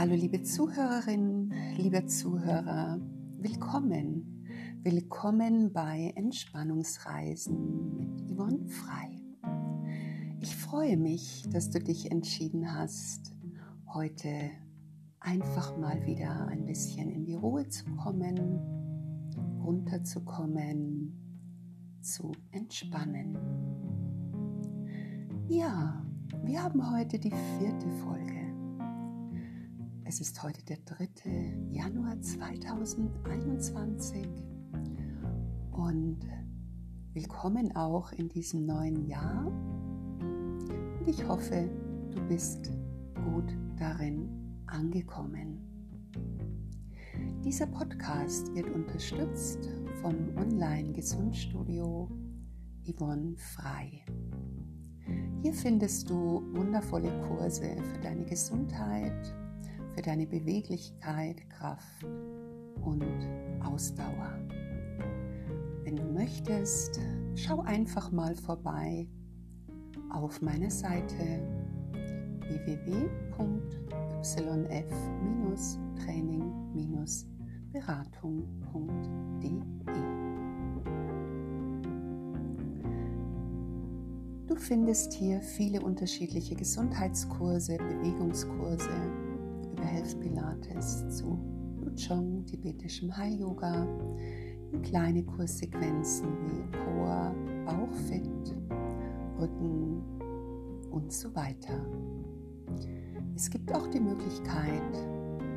Hallo liebe Zuhörerinnen, lieber Zuhörer, willkommen. Willkommen bei Entspannungsreisen mit Yvonne Frei. Ich freue mich, dass du dich entschieden hast, heute einfach mal wieder ein bisschen in die Ruhe zu kommen, runterzukommen, zu entspannen. Ja, wir haben heute die vierte Folge. Es ist heute der 3. Januar 2021 und willkommen auch in diesem neuen Jahr. Und ich hoffe, du bist gut darin angekommen. Dieser Podcast wird unterstützt vom Online-Gesundstudio Yvonne Frei. Hier findest du wundervolle Kurse für deine Gesundheit, für deine Beweglichkeit, Kraft und Ausdauer. Wenn du möchtest, schau einfach mal vorbei auf meiner Seite www.yf-training-beratung.de. Du findest hier viele unterschiedliche Gesundheitskurse, Bewegungskurse, Health Pilates zu Luchong, tibetischem Hai-Yoga, in kleine Kurssequenzen wie Core, Bauchfit, Rücken und so weiter. Es gibt auch die Möglichkeit,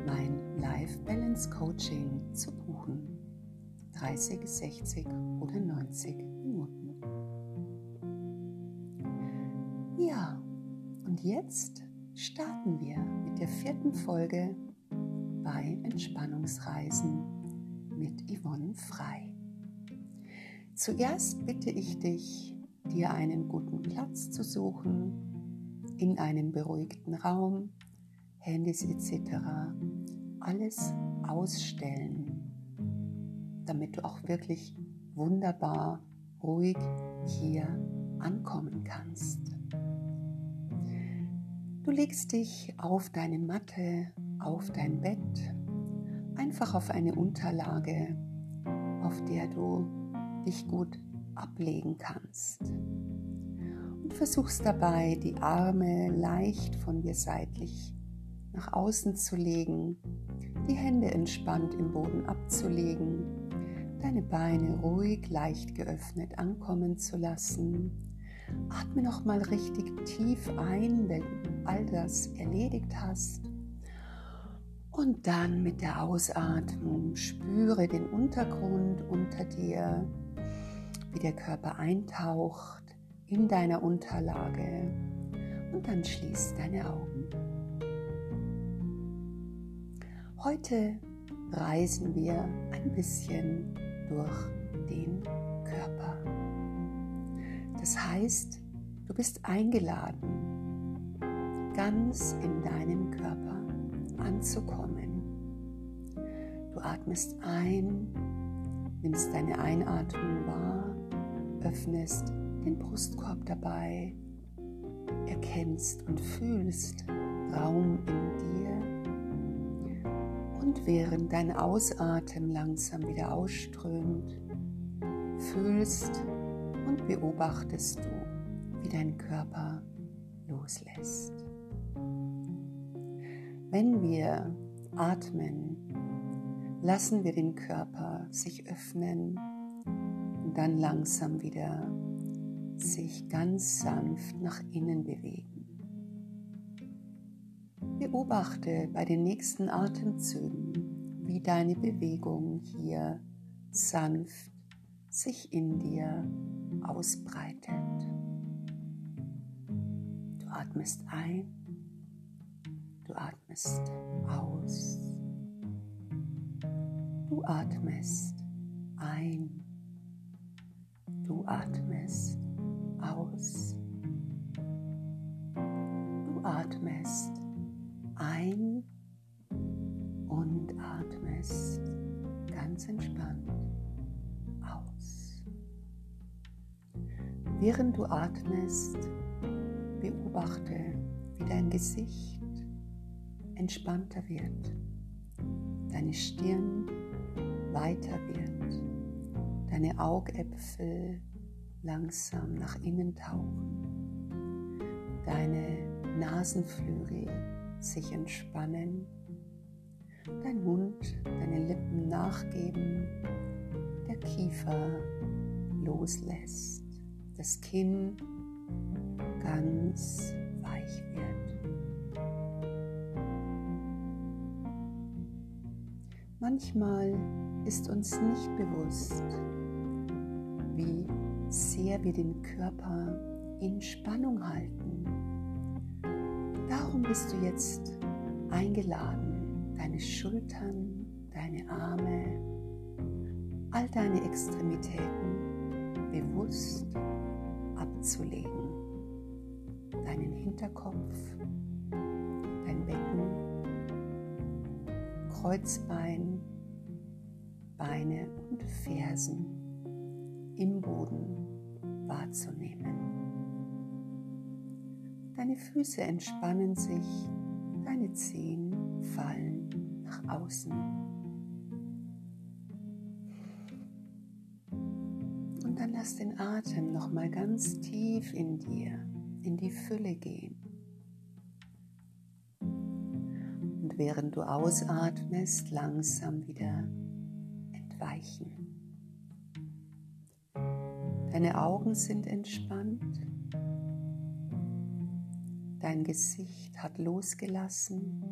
mein Life Balance Coaching zu buchen. 30, 60 oder 90 Minuten. Ja, und jetzt starten wir mit der vierten Folge bei Entspannungsreisen mit Yvonne Frei. Zuerst bitte ich dich, dir einen guten Platz zu suchen, in einem beruhigten Raum, Handys etc. alles ausstellen, damit du auch wirklich wunderbar ruhig hier ankommen kannst. Du legst dich auf deine Matte, auf dein Bett, einfach auf eine Unterlage, auf der du dich gut ablegen kannst. Und versuchst dabei, die Arme leicht von dir seitlich nach außen zu legen, die Hände entspannt im Boden abzulegen, deine Beine ruhig leicht geöffnet ankommen zu lassen Atme noch mal richtig tief ein, wenn all das erledigt hast. Und dann mit der Ausatmung spüre den Untergrund unter dir, wie der Körper eintaucht in deiner Unterlage. Und dann schließ deine Augen. Heute reisen wir ein bisschen durch den Körper. Das heißt, du bist eingeladen, ganz in deinem Körper anzukommen. Du atmest ein, nimmst deine Einatmung wahr, öffnest den Brustkorb dabei, erkennst und fühlst Raum in dir und während dein Ausatmen langsam wieder ausströmt, fühlst und beobachtest du, wie dein Körper loslässt. Wenn wir atmen, lassen wir den Körper sich öffnen und dann langsam wieder sich ganz sanft nach innen bewegen. Beobachte bei den nächsten Atemzügen, wie deine Bewegung hier sanft sich in dir ausbreitet. Du atmest ein, atmest aus. Du atmest ein, du atmest aus. Du atmest ein und atmest ganz entspannt Während du atmest, beobachte, wie dein Gesicht entspannter wird, deine Stirn weiter wird, deine Augäpfel langsam nach innen tauchen, deine Nasenflügel sich entspannen, dein Mund, deine Lippen nachgeben, der Kiefer loslässt, das Kinn ganz weich wird. Manchmal ist uns nicht bewusst, wie sehr wir den Körper in Spannung halten. Darum bist du jetzt eingeladen, deine Schultern, deine Arme, all deine Extremitäten bewusst abzulegen. Deinen Hinterkopf, Kreuzbein, Beine und Fersen im Boden wahrzunehmen. Deine Füße entspannen sich, deine Zehen fallen nach außen. Und dann lass den Atem noch mal ganz tief in dir, in die Fülle gehen. Während du ausatmest, langsam wieder entweichen. Deine Augen sind entspannt. Dein Gesicht hat losgelassen.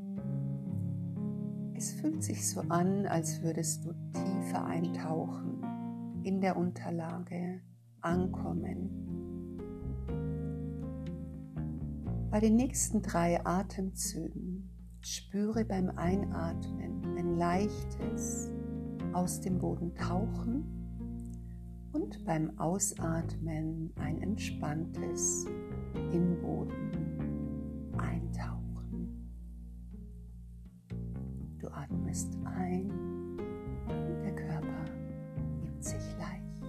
Es fühlt sich so an, als würdest du tiefer eintauchen, in der Unterlage ankommen. Bei den nächsten drei Atemzügen spüre beim Einatmen ein leichtes aus dem Boden tauchen und beim Ausatmen ein entspanntes im Boden eintauchen. Du atmest ein und der Körper gibt sich leicht.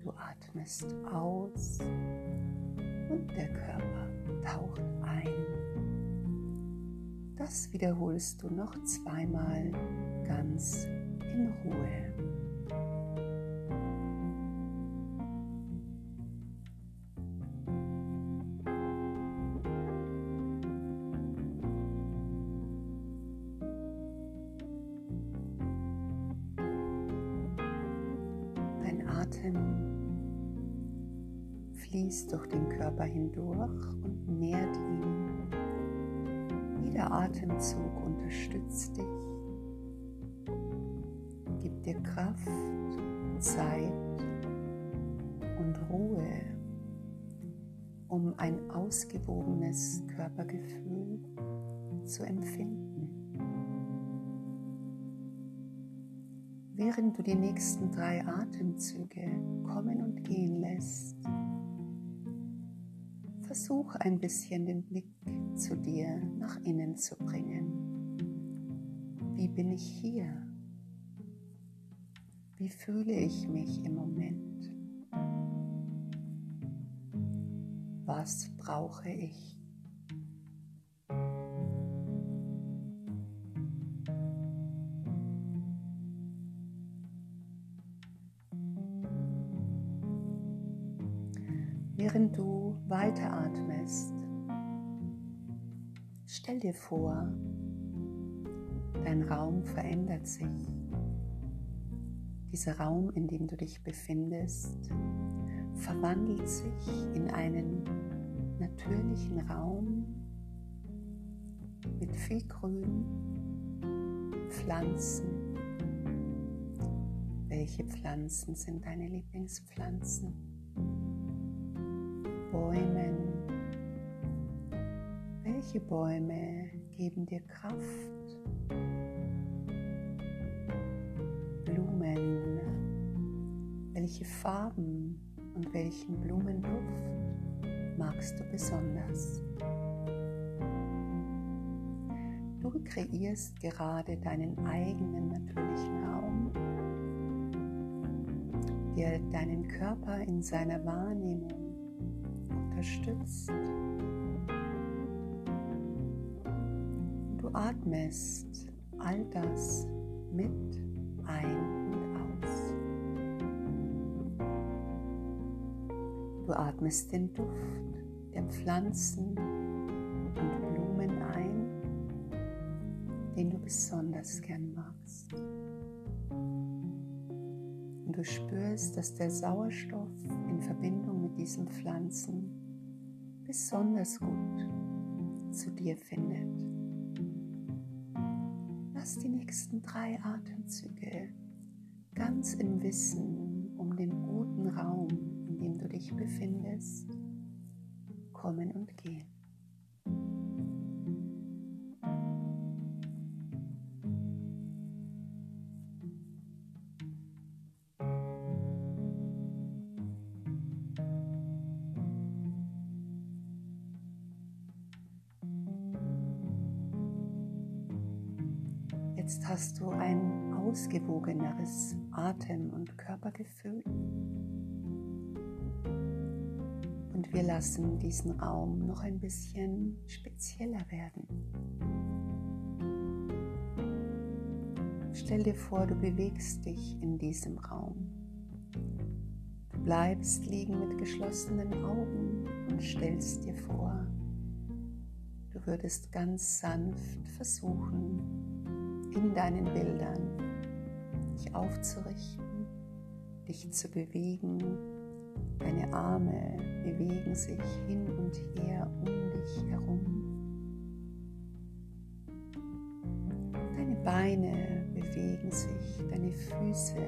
Du atmest aus und der Körper taucht ein. Das wiederholst du noch zweimal ganz in Ruhe. Dein Atem fließt durch den Körper hindurch und nährt ihn. Jeder Atemzug unterstützt dich dir Kraft, Zeit und Ruhe, um ein ausgewogenes Körpergefühl zu empfinden. Während du die nächsten drei Atemzüge kommen und gehen lässt, versuch ein bisschen den Blick zu dir nach innen zu bringen. Wie bin ich hier? Wie fühle ich mich im Moment? Was brauche ich? Weiteratmest, stell dir vor, dein Raum verändert sich. Dieser Raum, in dem du dich befindest, verwandelt sich in einen natürlichen Raum mit viel Grün, Pflanzen. Welche Pflanzen sind deine Lieblingspflanzen? Bäumen. Welche Bäume geben dir Kraft? Blumen, welche Farben und welchen Blumenduft magst du besonders? Du kreierst gerade deinen eigenen natürlichen Raum, der deinen Körper in seiner Wahrnehmung unterstützt. Du atmest all das mit ein und aus. Du atmest den Duft der Pflanzen und Blumen ein, den du besonders gern magst. Und du spürst, dass der Sauerstoff in Verbindung mit diesen Pflanzen besonders gut zu dir findet. Lass die nächsten drei Atemzüge ganz im Wissen um den guten Raum, in dem du dich befindest, kommen und gehen. Jetzt hast du ein ausgewogeneres Atem- und Körpergefühl. Und wir lassen diesen Raum noch ein bisschen spezieller werden. Stell dir vor, du bewegst dich in diesem Raum. Du bleibst liegen mit geschlossenen Augen und stellst dir vor, du würdest ganz sanft versuchen, in deinen Bildern, dich aufzurichten, dich zu bewegen. Deine Arme bewegen sich hin und her um dich herum. Deine Beine bewegen sich, deine Füße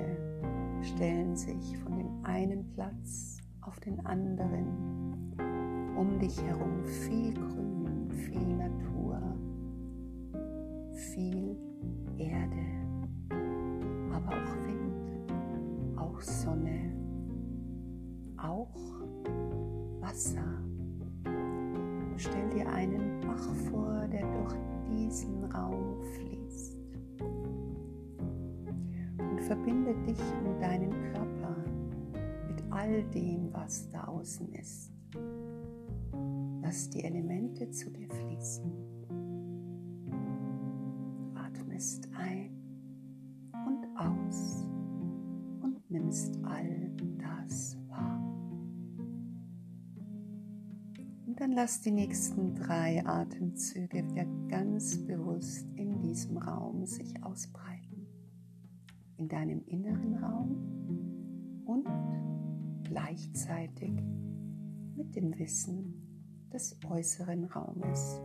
stellen sich von dem einen Platz auf den anderen. Um dich herum viel Grün, viel Natur, viel Erde, aber auch Wind, auch Sonne, auch Wasser. Stell dir einen Bach vor, der durch diesen Raum fließt. Und verbinde dich und deinen Körper mit all dem, was da außen ist. Lass die Elemente zu dir fließen. Dann lass die nächsten drei Atemzüge wieder ganz bewusst in diesem Raum sich ausbreiten. In deinem inneren Raum und gleichzeitig mit dem Wissen des äußeren Raumes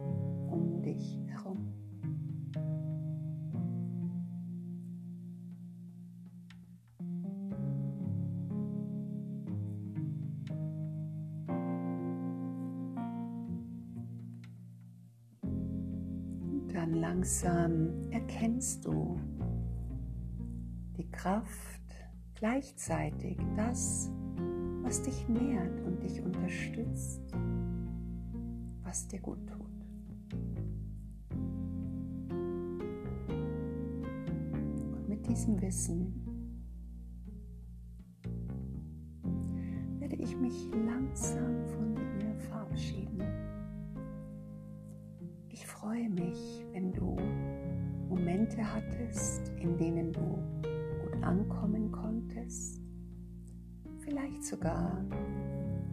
langsam erkennst du die Kraft, gleichzeitig das, was dich nährt und dich unterstützt, was dir gut tut. Und mit diesem Wissen werde ich mich langsam von dir verabschieden. Ich freue mich, Momente hattest, in denen du gut ankommen konntest, vielleicht sogar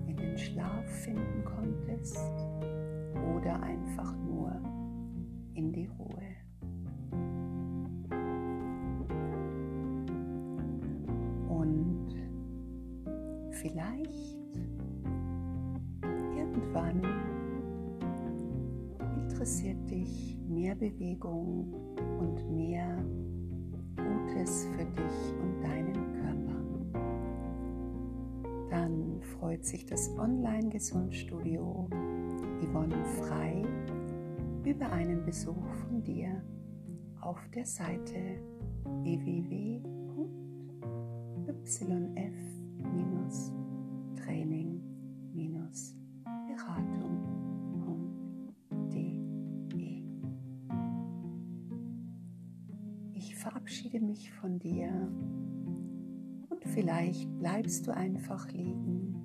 in den Schlaf finden konntest oder einfach nur in die Ruhe. Mehr Bewegung und mehr Gutes für dich und deinen Körper, dann freut sich das Online-Gesundstudio Yvonne Frei über einen Besuch von dir auf der Seite www.yf-training mich von dir und vielleicht bleibst du einfach liegen.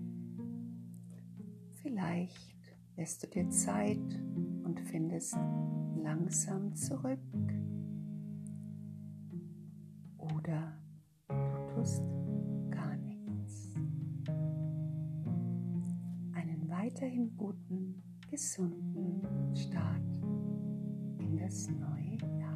Vielleicht lässt du dir Zeit und findest langsam zurück oder du tust gar nichts. Einen weiterhin guten, gesunden Start in das neue Jahr.